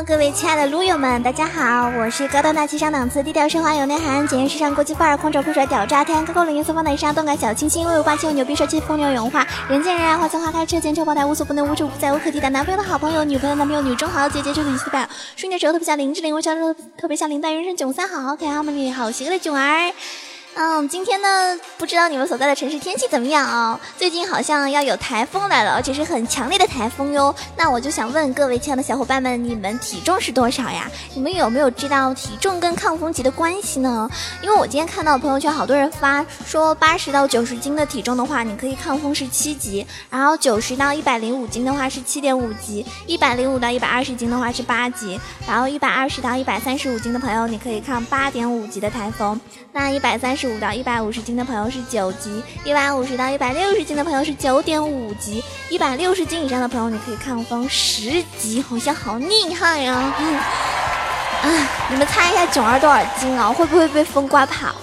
各位亲爱的撸友们，大家好，我是高端大气上档次、低调奢华有内涵、简约时尚国际范儿、空手酷帅屌炸天、高高冷颜色放奶沙、动感小清新、威武霸气又牛逼、帅气风流有文化、人见人爱、花见花开、车见车爆胎、无所不能、无处不在、无可替代。男朋友的好朋友、女朋友、男朋友、女中豪、姐姐、周子仪表，瞬间时候特别像林志玲，我笑的特别像林黛玉，人生囧三好，好可爱、好美丽、好邪恶的囧儿。嗯，今天呢，不知道你们所在的城市天气怎么样啊？最近好像要有台风来了，而且是很强烈的台风哟。那我就想问各位亲爱的小伙伴们，你们体重是多少呀？你们有没有知道体重跟抗风级的关系呢？因为我今天看到朋友圈好多人发说，八十到九十斤的体重的话，你可以抗风是七级；然后九十到一百零五斤的话是七点五级；一百零五到一百二十斤的话是八级；然后一百二十到一百三十五斤的朋友，你可以抗八点五级的台风。那一百三十十五到一百五十斤的朋友是九级，一百五十到一百六十斤的朋友是九点五级，一百六十斤以上的朋友你可以抗风十级，好像好厉害呀！啊，你们猜一下囧儿多少斤啊？会不会被风刮跑？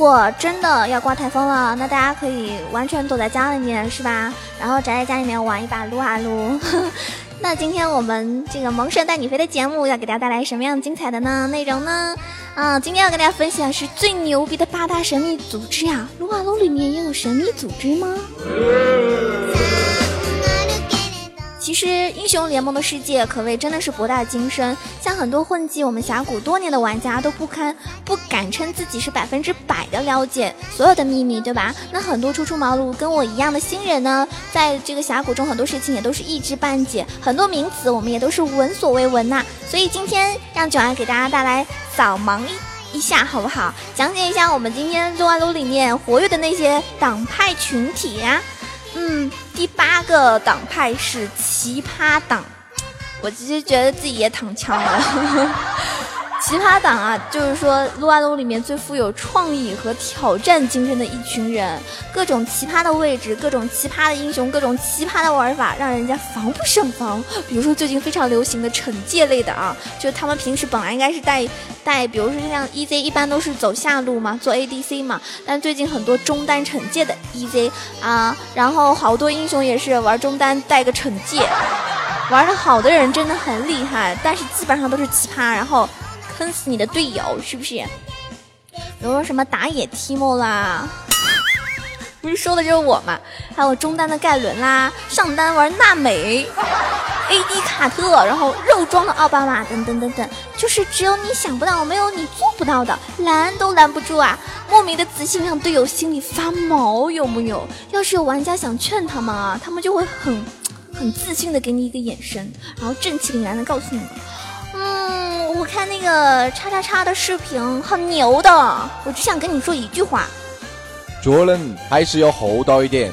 如果真的要刮台风了，那大家可以完全躲在家里面，是吧？然后宅在家里面玩一把撸啊撸。那今天我们这个萌神带你飞的节目要给大家带来什么样精彩的呢内容呢？啊，今天要跟大家分享是最牛逼的八大神秘组织呀！撸啊撸里面也有神秘组织吗？其实英雄联盟的世界可谓真的是博大精深，像很多混迹我们峡谷多年的玩家都不堪不敢称自己是百分之百的了解所有的秘密，对吧？那很多初出茅庐跟我一样的新人呢，在这个峡谷中很多事情也都是一知半解，很多名词我们也都是闻所未闻呐。所以今天让九安给大家带来扫盲一一下，好不好？讲解一下我们今天撸啊撸里面活跃的那些党派群体呀。嗯，第八个党派是奇葩党，我其实觉得自己也躺枪了。奇葩党啊，就是说撸啊撸里面最富有创意和挑战精神的一群人，各种奇葩的位置，各种奇葩的英雄，各种奇葩的玩法，让人家防不胜防。比如说最近非常流行的惩戒类的啊，就他们平时本来应该是带带，比如说像 EZ 一般都是走下路嘛，做 ADC 嘛，但最近很多中单惩戒的 EZ 啊，然后好多英雄也是玩中单带个惩戒，玩的好的人真的很厉害，但是基本上都是奇葩，然后。坑死你的队友是不是？比如说什么打野 Timo 啦，不是说的就是我嘛？还有中单的盖伦啦，上单玩娜美，AD 卡特，然后肉装的奥巴马等等等等，就是只有你想不到，没有你做不到的，拦都拦不住啊！莫名的自信让队友心里发毛，有木有？要是有玩家想劝他们啊，他们就会很很自信的给你一个眼神，然后正气凛然的告诉你们。我看那个叉叉叉的视频很牛的，我只想跟你说一句话：做人还是要厚道一点。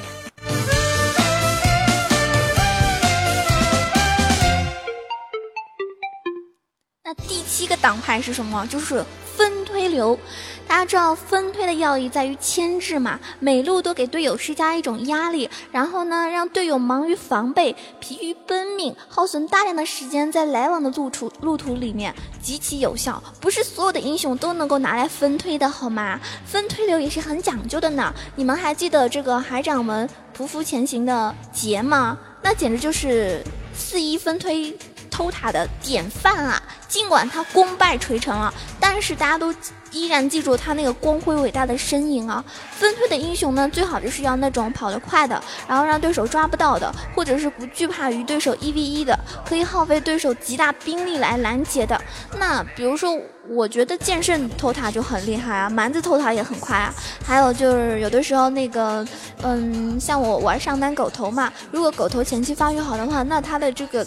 那第七个党派是什么？就是分推流。大家知道分推的要义在于牵制嘛，每路都给队友施加一种压力，然后呢，让队友忙于防备，疲于奔命，耗损大量的时间在来往的路途路途里面，极其有效。不是所有的英雄都能够拿来分推的好吗？分推流也是很讲究的呢。你们还记得这个海掌门匍匐前行的劫吗？那简直就是四一分推偷塔的典范啊！尽管他功败垂成了，但是大家都。依然记住他那个光辉伟大的身影啊！分推的英雄呢，最好就是要那种跑得快的，然后让对手抓不到的，或者是不惧怕于对手一 v 一的，可以耗费对手极大兵力来拦截的。那比如说，我觉得剑圣偷塔就很厉害啊，蛮子偷塔也很快啊。还有就是有的时候那个，嗯，像我玩上单狗头嘛，如果狗头前期发育好的话，那他的这个。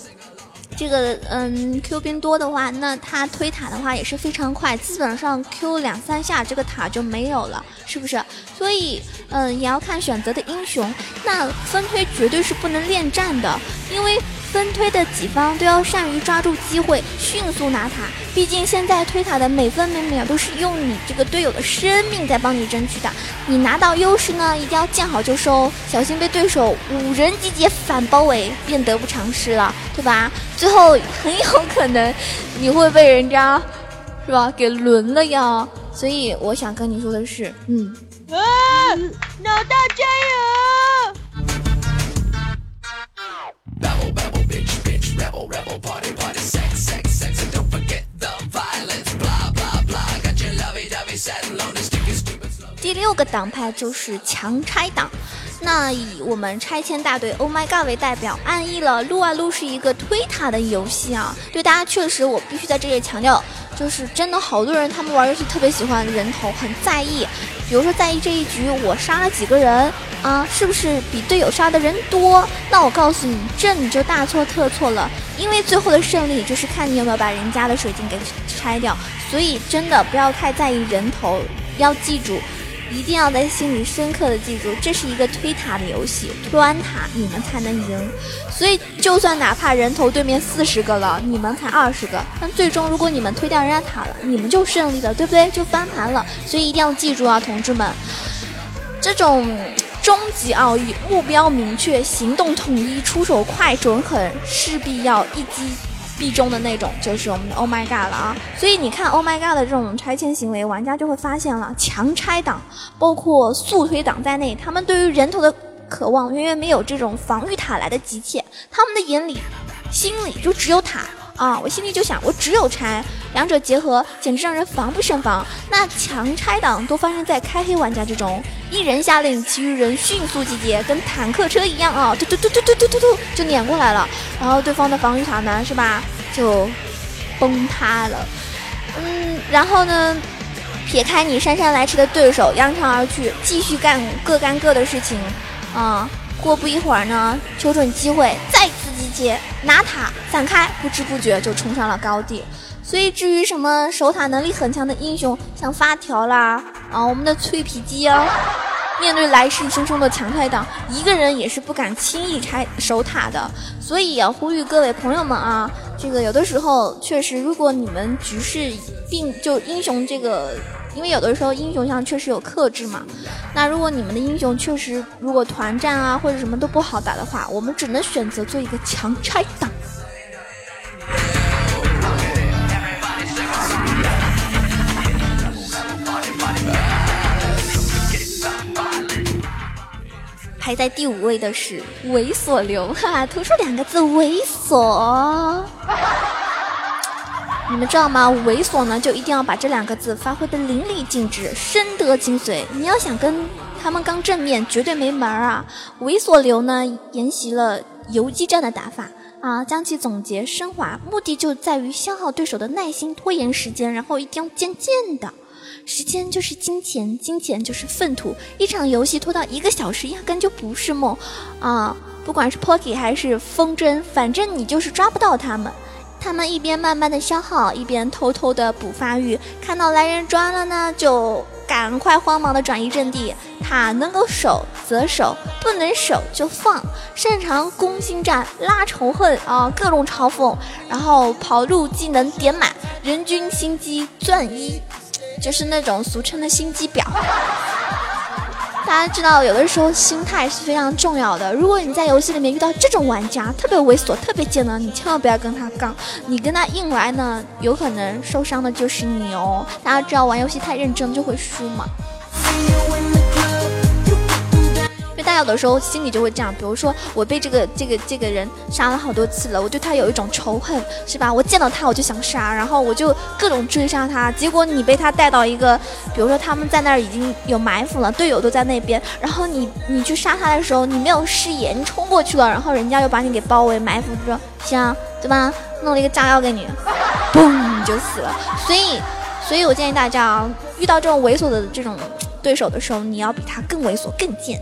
这个嗯，Q 兵多的话，那他推塔的话也是非常快，基本上 Q 两三下这个塔就没有了，是不是？所以嗯，也要看选择的英雄。那分推绝对是不能恋战的，因为。分推的几方都要善于抓住机会，迅速拿塔。毕竟现在推塔的每分每秒都是用你这个队友的生命在帮你争取的。你拿到优势呢，一定要见好就收，小心被对手五人集结反包围，便得不偿失了，对吧？最后很有可能你会被人家是吧？给轮了呀。所以我想跟你说的是，嗯，啊，脑大加油！第六个党派就是强拆党。那以我们拆迁大队 Oh My God 为代表，安逸了撸啊撸是一个推塔的游戏啊。对大家确实，我必须在这里强调，就是真的好多人他们玩游戏特别喜欢人头，很在意。比如说在意这一局我杀了几个人啊，是不是比队友杀的人多？那我告诉你，这你就大错特错了，因为最后的胜利就是看你有没有把人家的水晶给拆掉。所以真的不要太在意人头，要记住。一定要在心里深刻的记住，这是一个推塔的游戏，推完塔你们才能赢。所以，就算哪怕人头对面四十个了，你们才二十个，但最终如果你们推掉人家塔了，你们就胜利了，对不对？就翻盘了。所以一定要记住啊，同志们，这种终极奥义，目标明确，行动统一，出手快准狠，势必要一击。必中的那种就是我们的 Oh My God 了啊！所以你看 Oh My God 的这种拆迁行为，玩家就会发现了，强拆党，包括速推党在内，他们对于人头的渴望远远没有这种防御塔来的急切，他们的眼里、心里就只有塔。啊，我心里就想，我只有拆，两者结合，简直让人防不胜防。那强拆党都发生在开黑玩家之中，一人下令，其余人迅速集结，跟坦克车一样啊，突突突突突突突突就撵过来了。然后对方的防御塔呢，是吧，就崩塌了。嗯，然后呢，撇开你姗姗来迟的对手，扬长而去，继续干各干各的事情。啊，过不一会儿呢，瞅准机会再。集结拿塔散开，不知不觉就冲上了高地。所以至于什么守塔能力很强的英雄，像发条啦啊，我们的脆皮鸡啊，面对来势汹汹的强开党，一个人也是不敢轻易拆守塔的。所以要呼吁各位朋友们啊，这个有的时候确实，如果你们局势并就英雄这个。因为有的时候英雄像确实有克制嘛，那如果你们的英雄确实如果团战啊或者什么都不好打的话，我们只能选择做一个强拆党。排在第五位的是猥琐流，哈哈，突出两个字猥琐。你们知道吗？猥琐呢，就一定要把这两个字发挥的淋漓尽致，深得精髓。你要想跟他们刚正面，绝对没门儿啊！猥琐流呢，沿袭了游击战的打法啊，将其总结升华，目的就在于消耗对手的耐心，拖延时间，然后一定要渐渐的。时间就是金钱，金钱就是粪土。一场游戏拖到一个小时，压根就不是梦啊！不管是 Pocky 还是风筝，反正你就是抓不到他们。他们一边慢慢的消耗，一边偷偷的补发育。看到来人抓了呢，就赶快慌忙的转移阵地。塔能够守则守，不能守就放。擅长攻心战，拉仇恨 啊，各种嘲讽，然后跑路技能点满，人均心机钻一，就是那种俗称的心机婊。大家知道，有的时候心态是非常重要的。如果你在游戏里面遇到这种玩家，特别猥琐、特别贱的，你千万不要跟他杠。你跟他硬来呢，有可能受伤的就是你哦。大家知道，玩游戏太认真就会输嘛。大家有的时候心里就会这样，比如说我被这个这个这个人杀了好多次了，我对他有一种仇恨，是吧？我见到他我就想杀，然后我就各种追杀他。结果你被他带到一个，比如说他们在那儿已经有埋伏了，队友都在那边，然后你你去杀他的时候，你没有视野，你冲过去了，然后人家又把你给包围埋伏住，行，对吧？弄了一个炸药给你，嘣，你就死了。所以，所以我建议大家啊，遇到这种猥琐的这种。对手的时候，你要比他更猥琐、更贱。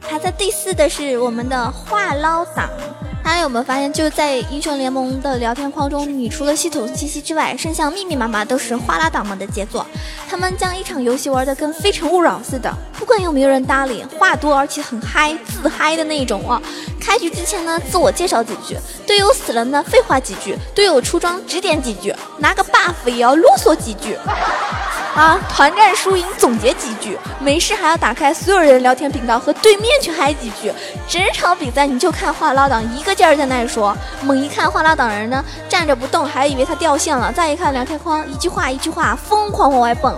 排在第四的是我们的话唠党。大家有没有发现，就在英雄联盟的聊天框中，你除了系统信息之外，剩下密密麻麻都是哗啦党们的杰作。他们将一场游戏玩的跟《非诚勿扰》似的，管有没有人搭理，话多而且很嗨，自嗨的那种啊。开局之前呢，自我介绍几句；队友死了呢，废话几句；队友出装指点几句；拿个 buff 也要啰嗦几句。啊，团战输赢总结几句，没事还要打开所有人聊天频道和对面去嗨几句。整场比赛你就看话唠党一个劲儿在那说，猛一看话唠党人呢站着不动，还以为他掉线了，再一看聊天框，一句话一句话疯狂往外蹦。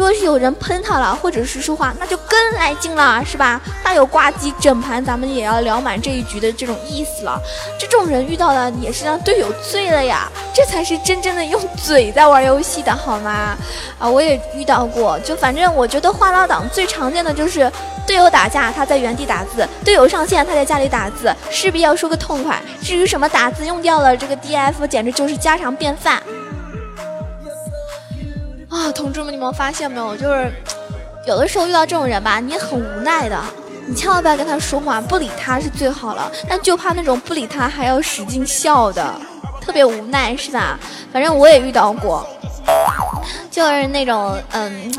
若是有人喷他了，或者是说话，那就更来劲了，是吧？大有挂机整盘，咱们也要聊满这一局的这种意思了。这种人遇到了也是让队友醉了呀，这才是真正的用嘴在玩游戏的好吗？啊，我也遇到过，就反正我觉得话唠党最常见的就是队友打架，他在原地打字；队友上线，他在家里打字，势必要说个痛快。至于什么打字用掉了这个 DF，简直就是家常便饭。啊，同志们，你们发现没有？就是有的时候遇到这种人吧，你也很无奈的，你千万不要跟他说话，不理他是最好了。但就怕那种不理他还要使劲笑的，特别无奈，是吧？反正我也遇到过，就是那种嗯，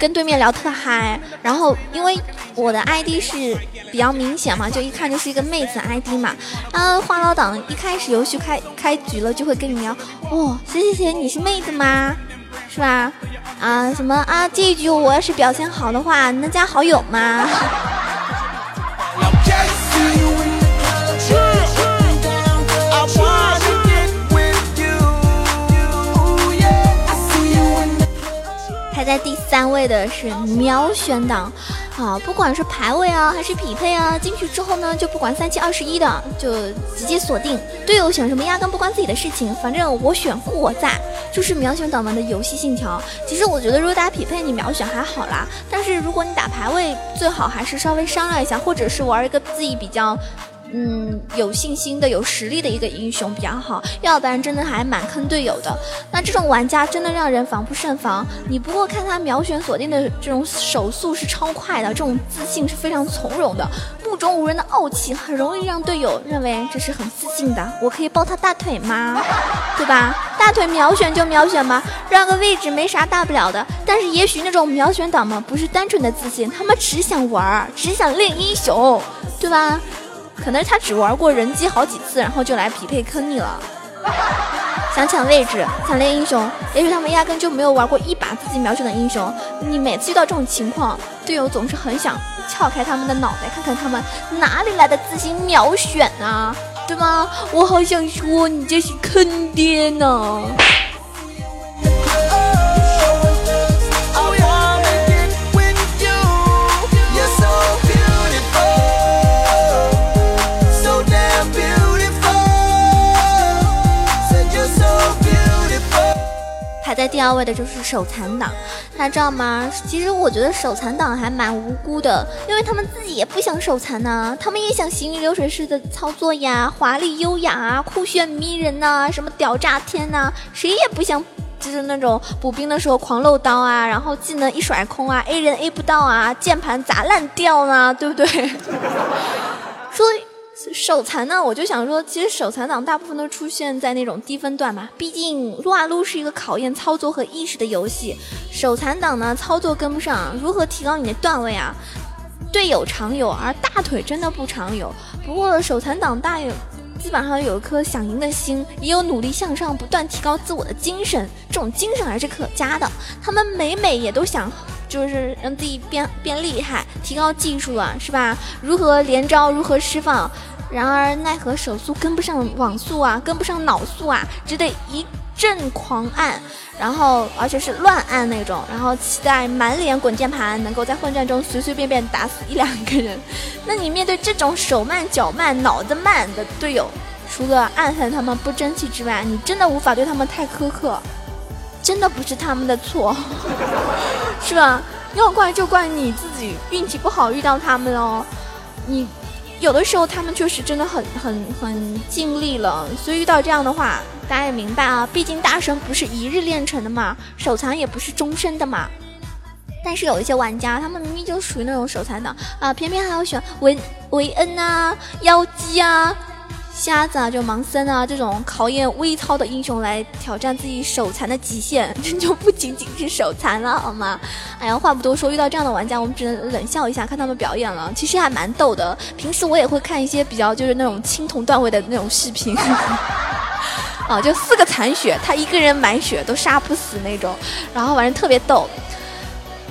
跟对面聊特嗨，然后因为我的 ID 是比较明显嘛，就一看就是一个妹子 ID 嘛。然后话唠党一开始游戏开开局了，就会跟你聊，哦，谁谁谁，你是妹子吗？是吧？啊，什么啊？这一局我要是表现好的话，能加好友吗？排在第三位的是秒选党。好，不管是排位啊，还是匹配啊，进去之后呢，就不管三七二十一的，就直接锁定队友选什么，压根不关自己的事情，反正我选故我在，就是秒选党们的游戏信条。其实我觉得，如果打匹配，你秒选还好啦，但是如果你打排位，最好还是稍微商量一下，或者是玩一个自己比较。嗯，有信心的、有实力的一个英雄比较好，要不然真的还蛮坑队友的。那这种玩家真的让人防不胜防。你不过看他秒选锁定的这种手速是超快的，这种自信是非常从容的，目中无人的傲气，很容易让队友认为这是很自信的。我可以抱他大腿吗？对吧？大腿秒选就秒选吧，让个位置没啥大不了的。但是也许那种秒选党们不是单纯的自信，他们只想玩，只想练英雄，对吧？可能他只玩过人机好几次，然后就来匹配坑你了。想抢位置，想练英雄，也许他们压根就没有玩过一把自己秒选的英雄。你每次遇到这种情况，队友总是很想撬开他们的脑袋，看看他们哪里来的自信秒选啊，对吗？我好想说，你这是坑爹呢。第二位的就是手残党，大家知道吗？其实我觉得手残党还蛮无辜的，因为他们自己也不想手残呢，他们也想行云流水式的操作呀，华丽优雅啊，酷炫迷人呐，什么屌炸天呐，谁也不想就是那种补兵的时候狂漏刀啊，然后技能一甩空啊，A 人 A 不到啊，键盘砸烂掉呢，对不对？所以。手残呢，我就想说，其实手残党大部分都出现在那种低分段嘛，毕竟撸啊撸是一个考验操作和意识的游戏。手残党呢，操作跟不上，如何提高你的段位啊？队友常有，而大腿真的不常有。不过手残党大有，基本上有一颗想赢的心，也有努力向上、不断提高自我的精神，这种精神还是可嘉的。他们每每也都想。就是让自己变变厉害，提高技术啊，是吧？如何连招，如何释放？然而奈何手速跟不上网速啊，跟不上脑速啊，只得一阵狂按，然后而且是乱按那种，然后期待满脸滚键盘，能够在混战中随随便便打死一两个人。那你面对这种手慢脚慢脑子慢的队友，除了暗恨他们不争气之外，你真的无法对他们太苛刻。真的不是他们的错，是吧？要怪就怪你自己运气不好遇到他们哦。你有的时候他们确实真的很很很尽力了，所以遇到这样的话，大家也明白啊。毕竟大神不是一日练成的嘛，手残也不是终身的嘛。但是有一些玩家，他们明明就属于那种手残党啊，偏偏还要选维维恩啊、妖姬啊。瞎子啊，就盲僧啊，这种考验微操的英雄来挑战自己手残的极限，这 就不仅仅是手残了，好吗？哎呀，话不多说，遇到这样的玩家，我们只能冷笑一下，看他们表演了。其实还蛮逗的。平时我也会看一些比较就是那种青铜段位的那种视频。啊，就四个残血，他一个人满血都杀不死那种，然后反正特别逗。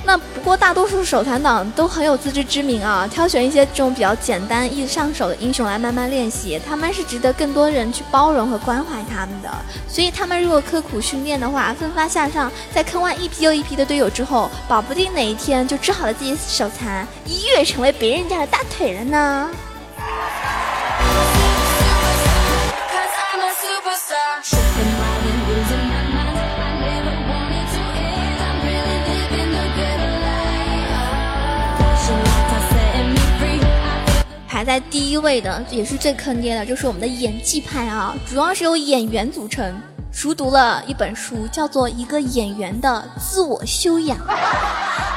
那不过大多数手残党都很有自知之明啊，挑选一些这种比较简单易上手的英雄来慢慢练习，他们是值得更多人去包容和关怀他们的。所以他们如果刻苦训练的话，奋发向上，在坑完一批又一批的队友之后，保不定哪一天就治好了自己手残，一跃成为别人家的大腿了呢。排在第一位的，也是最坑爹的，就是我们的演技派啊，主要是由演员组成。熟读了一本书，叫做《一个演员的自我修养》。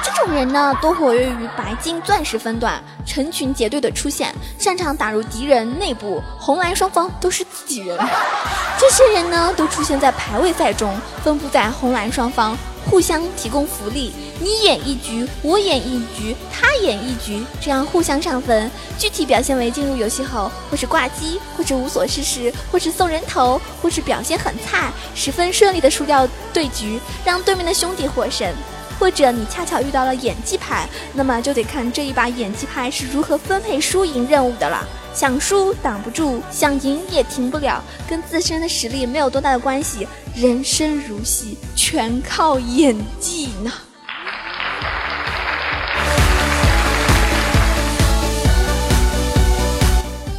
这种人呢，多活跃于白金、钻石分段，成群结队的出现，擅长打入敌人内部，红蓝双方都是自己人。这些人呢，都出现在排位赛中，分布在红蓝双方。互相提供福利，你演一局，我演一局，他演一局，这样互相上分。具体表现为进入游戏后，或是挂机，或是无所事事，或是送人头，或是表现很菜，十分顺利的输掉对局，让对面的兄弟获胜。或者你恰巧遇到了演技派，那么就得看这一把演技派是如何分配输赢任务的了。想输挡不住，想赢也停不了，跟自身的实力没有多大的关系。人生如戏，全靠演技呢。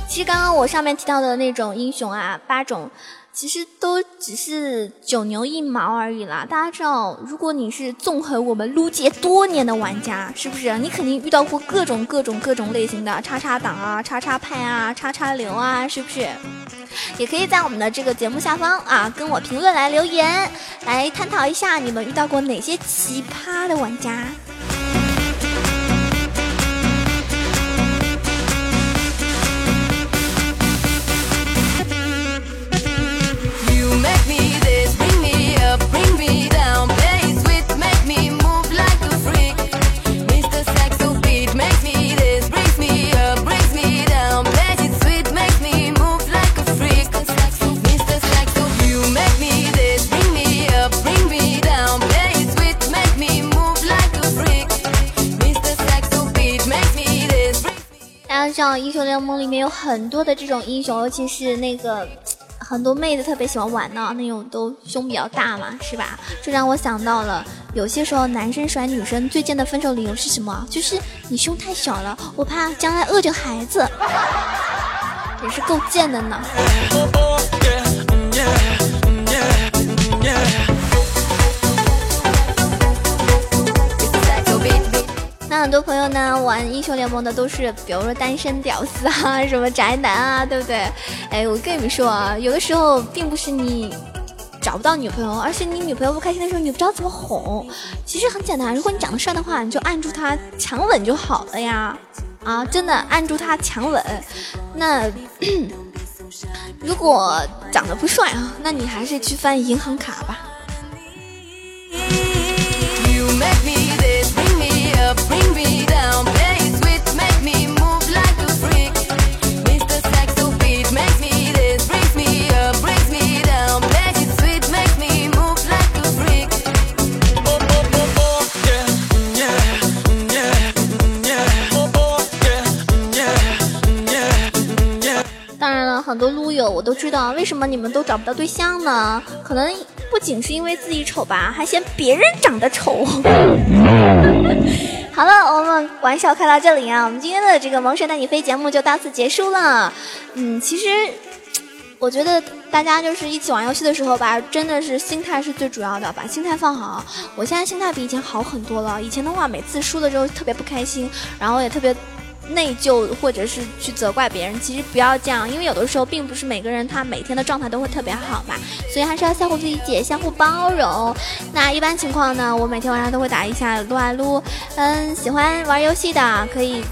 其实刚刚我上面提到的那种英雄啊，八种。其实都只是九牛一毛而已啦。大家知道，如果你是纵横我们撸界多年的玩家，是不是？你肯定遇到过各种各种各种类型的叉叉党啊、叉叉派啊、叉叉流啊，是不是？也可以在我们的这个节目下方啊，跟我评论来留言，来探讨一下你们遇到过哪些奇葩的玩家。英雄联盟里面有很多的这种英雄，尤其是那个很多妹子特别喜欢玩的那种，都胸比较大嘛，是吧？这让我想到了，有些时候男生甩女生最贱的分手理由是什么？就是你胸太小了，我怕将来饿着孩子，也是够贱的呢。那很多朋友呢玩英雄联盟的都是，比如说单身屌丝啊，什么宅男啊，对不对？哎，我跟你们说啊，有的时候并不是你找不到女朋友，而是你女朋友不开心的时候，你不知道怎么哄。其实很简单，如果你长得帅的话，你就按住他强吻就好了呀！啊，真的按住他强吻。那 如果长得不帅啊，那你还是去翻银行卡吧。很多撸友我都知道，为什么你们都找不到对象呢？可能不仅是因为自己丑吧，还嫌别人长得丑。好了，我们玩笑开到这里啊，我们今天的这个萌神带你飞节目就到此结束了。嗯，其实我觉得大家就是一起玩游戏的时候吧，真的是心态是最主要的，把心态放好。我现在心态比以前好很多了，以前的话每次输了之后特别不开心，然后也特别。内疚或者是去责怪别人，其实不要这样，因为有的时候并不是每个人他每天的状态都会特别好嘛，所以还是要相互理解、相互包容。那一般情况呢，我每天晚上都会打一下撸啊撸。嗯，喜欢玩游戏的可以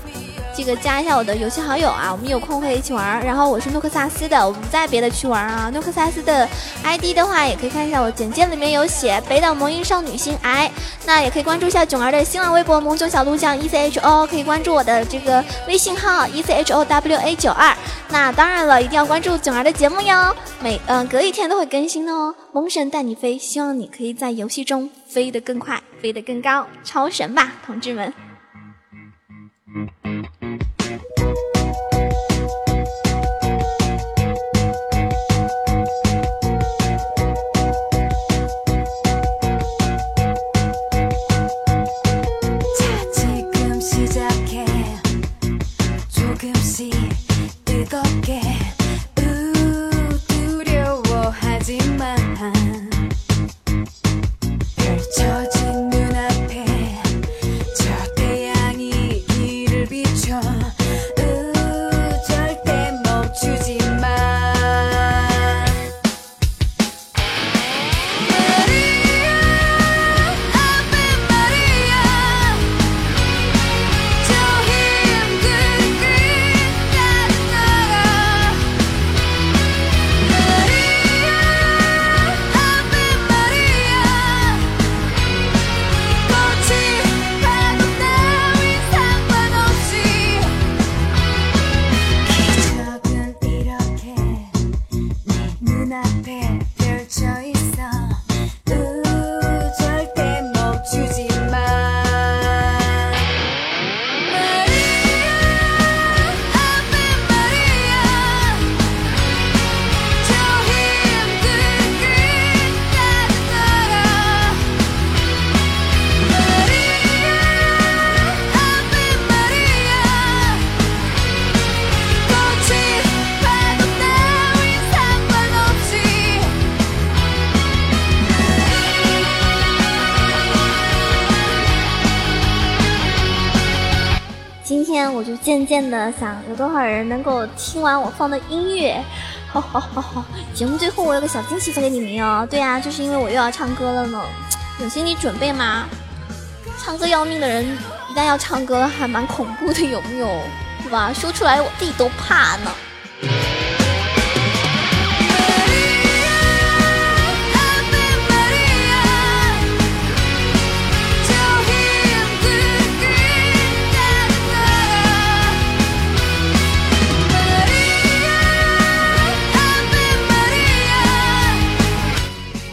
这个加一下我的游戏好友啊，我们有空可以一起玩。然后我是诺克萨斯的，我不在别的区玩啊。诺克萨斯的 ID 的话，也可以看一下我简介里面有写北岛萌音少女心 I。那也可以关注一下囧儿的新浪微博萌囧小鹿酱 E C H O，可以关注我的这个微信号 E C H O W A 九二。那当然了，一定要关注囧儿的节目哟，每嗯隔一天都会更新的哦。萌神带你飞，希望你可以在游戏中飞得更快，飞得更高，超神吧，同志们！渐渐的想有多少人能够听完我放的音乐，好好好好。节目最后我有个小惊喜送给你们哦，对呀，就是因为我又要唱歌了呢，有心理准备吗？唱歌要命的人一旦要唱歌还蛮恐怖的，有没有？对吧？说出来我自己都怕呢。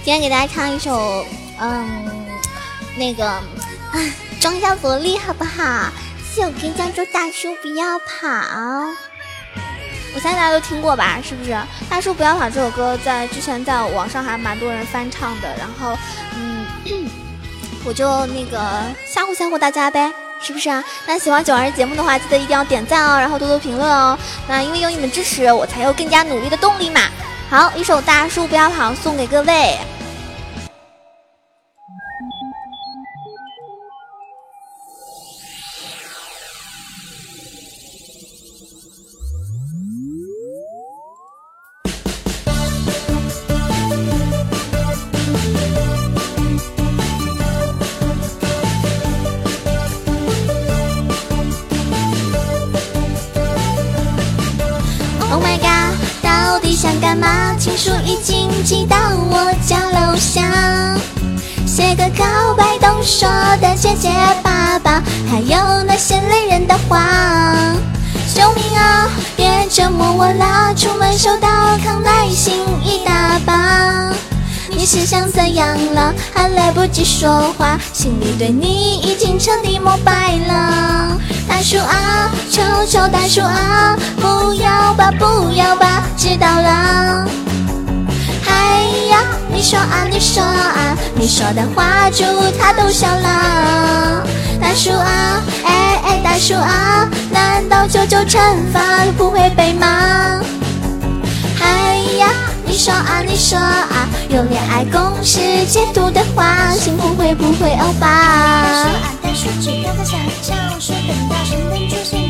今天给大家唱一首，嗯，那个，装一下萝莉好不好？谢我跟江州大叔不要跑，我相信大家都听过吧？是不是？大叔不要跑这首歌在之前在网上还蛮多人翻唱的，然后，嗯，我就那个吓唬吓唬大家呗，是不是啊？那喜欢九儿节目的话，记得一定要点赞哦，然后多多评论哦。那因为有你们支持，我才有更加努力的动力嘛。好，一首大叔不要跑送给各位。折磨我啦！出门收到康乃馨一大把。你是想怎样了？还来不及说话，心里对你已经彻底膜拜了。大叔啊，求求大叔啊，不要吧，不要吧，知道了。哎呀，你说啊，你说啊，你说的话，猪他都笑了。大叔啊，哎哎，大叔啊，难道九九乘法不会背吗？哎呀，你说啊，你说啊，有恋爱公式解读的话，幸福会不会欧巴？大叔啊，大叔，只要在想象，说等到神灯出现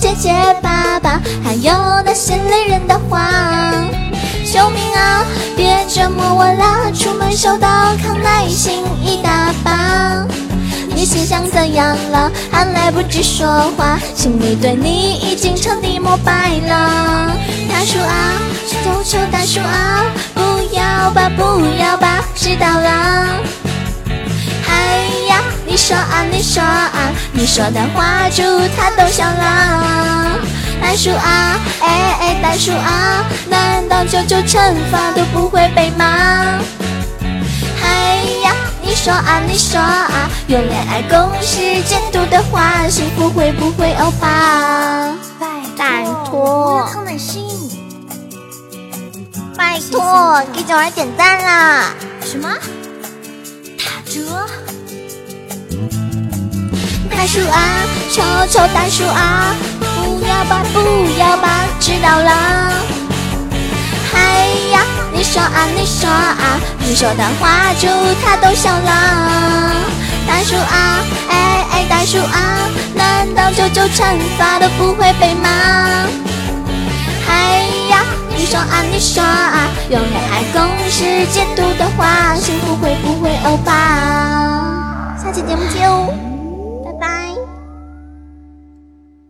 结结巴巴，还有那些累人的话。救命啊！别折磨我啦！出门收到康乃馨一大包。你心想怎样了？还来不及说话，心里对你已经彻底膜拜了。大叔啊，求求大叔啊，不要吧，不要吧，知道了。你说啊，你说啊，你说的话猪它都笑了。大叔啊，哎哎，大叔啊，难道九九乘法都不会背吗？哎呀，你说啊，你说啊，用恋爱公式解读的话，幸福会不会欧巴？拜托，康乃馨，拜托，给九儿点赞啦！什么？打折？大叔啊，求求大叔啊！不要吧，不要吧，知道了。哎呀，你说啊，你说啊，你说的话猪它都笑了。大叔啊，哎哎，大叔啊，难道九九乘法都不会背吗？哎呀，你说啊，你说啊，用恋爱公式解读的话，幸福会不会欧巴？下期节目见哦。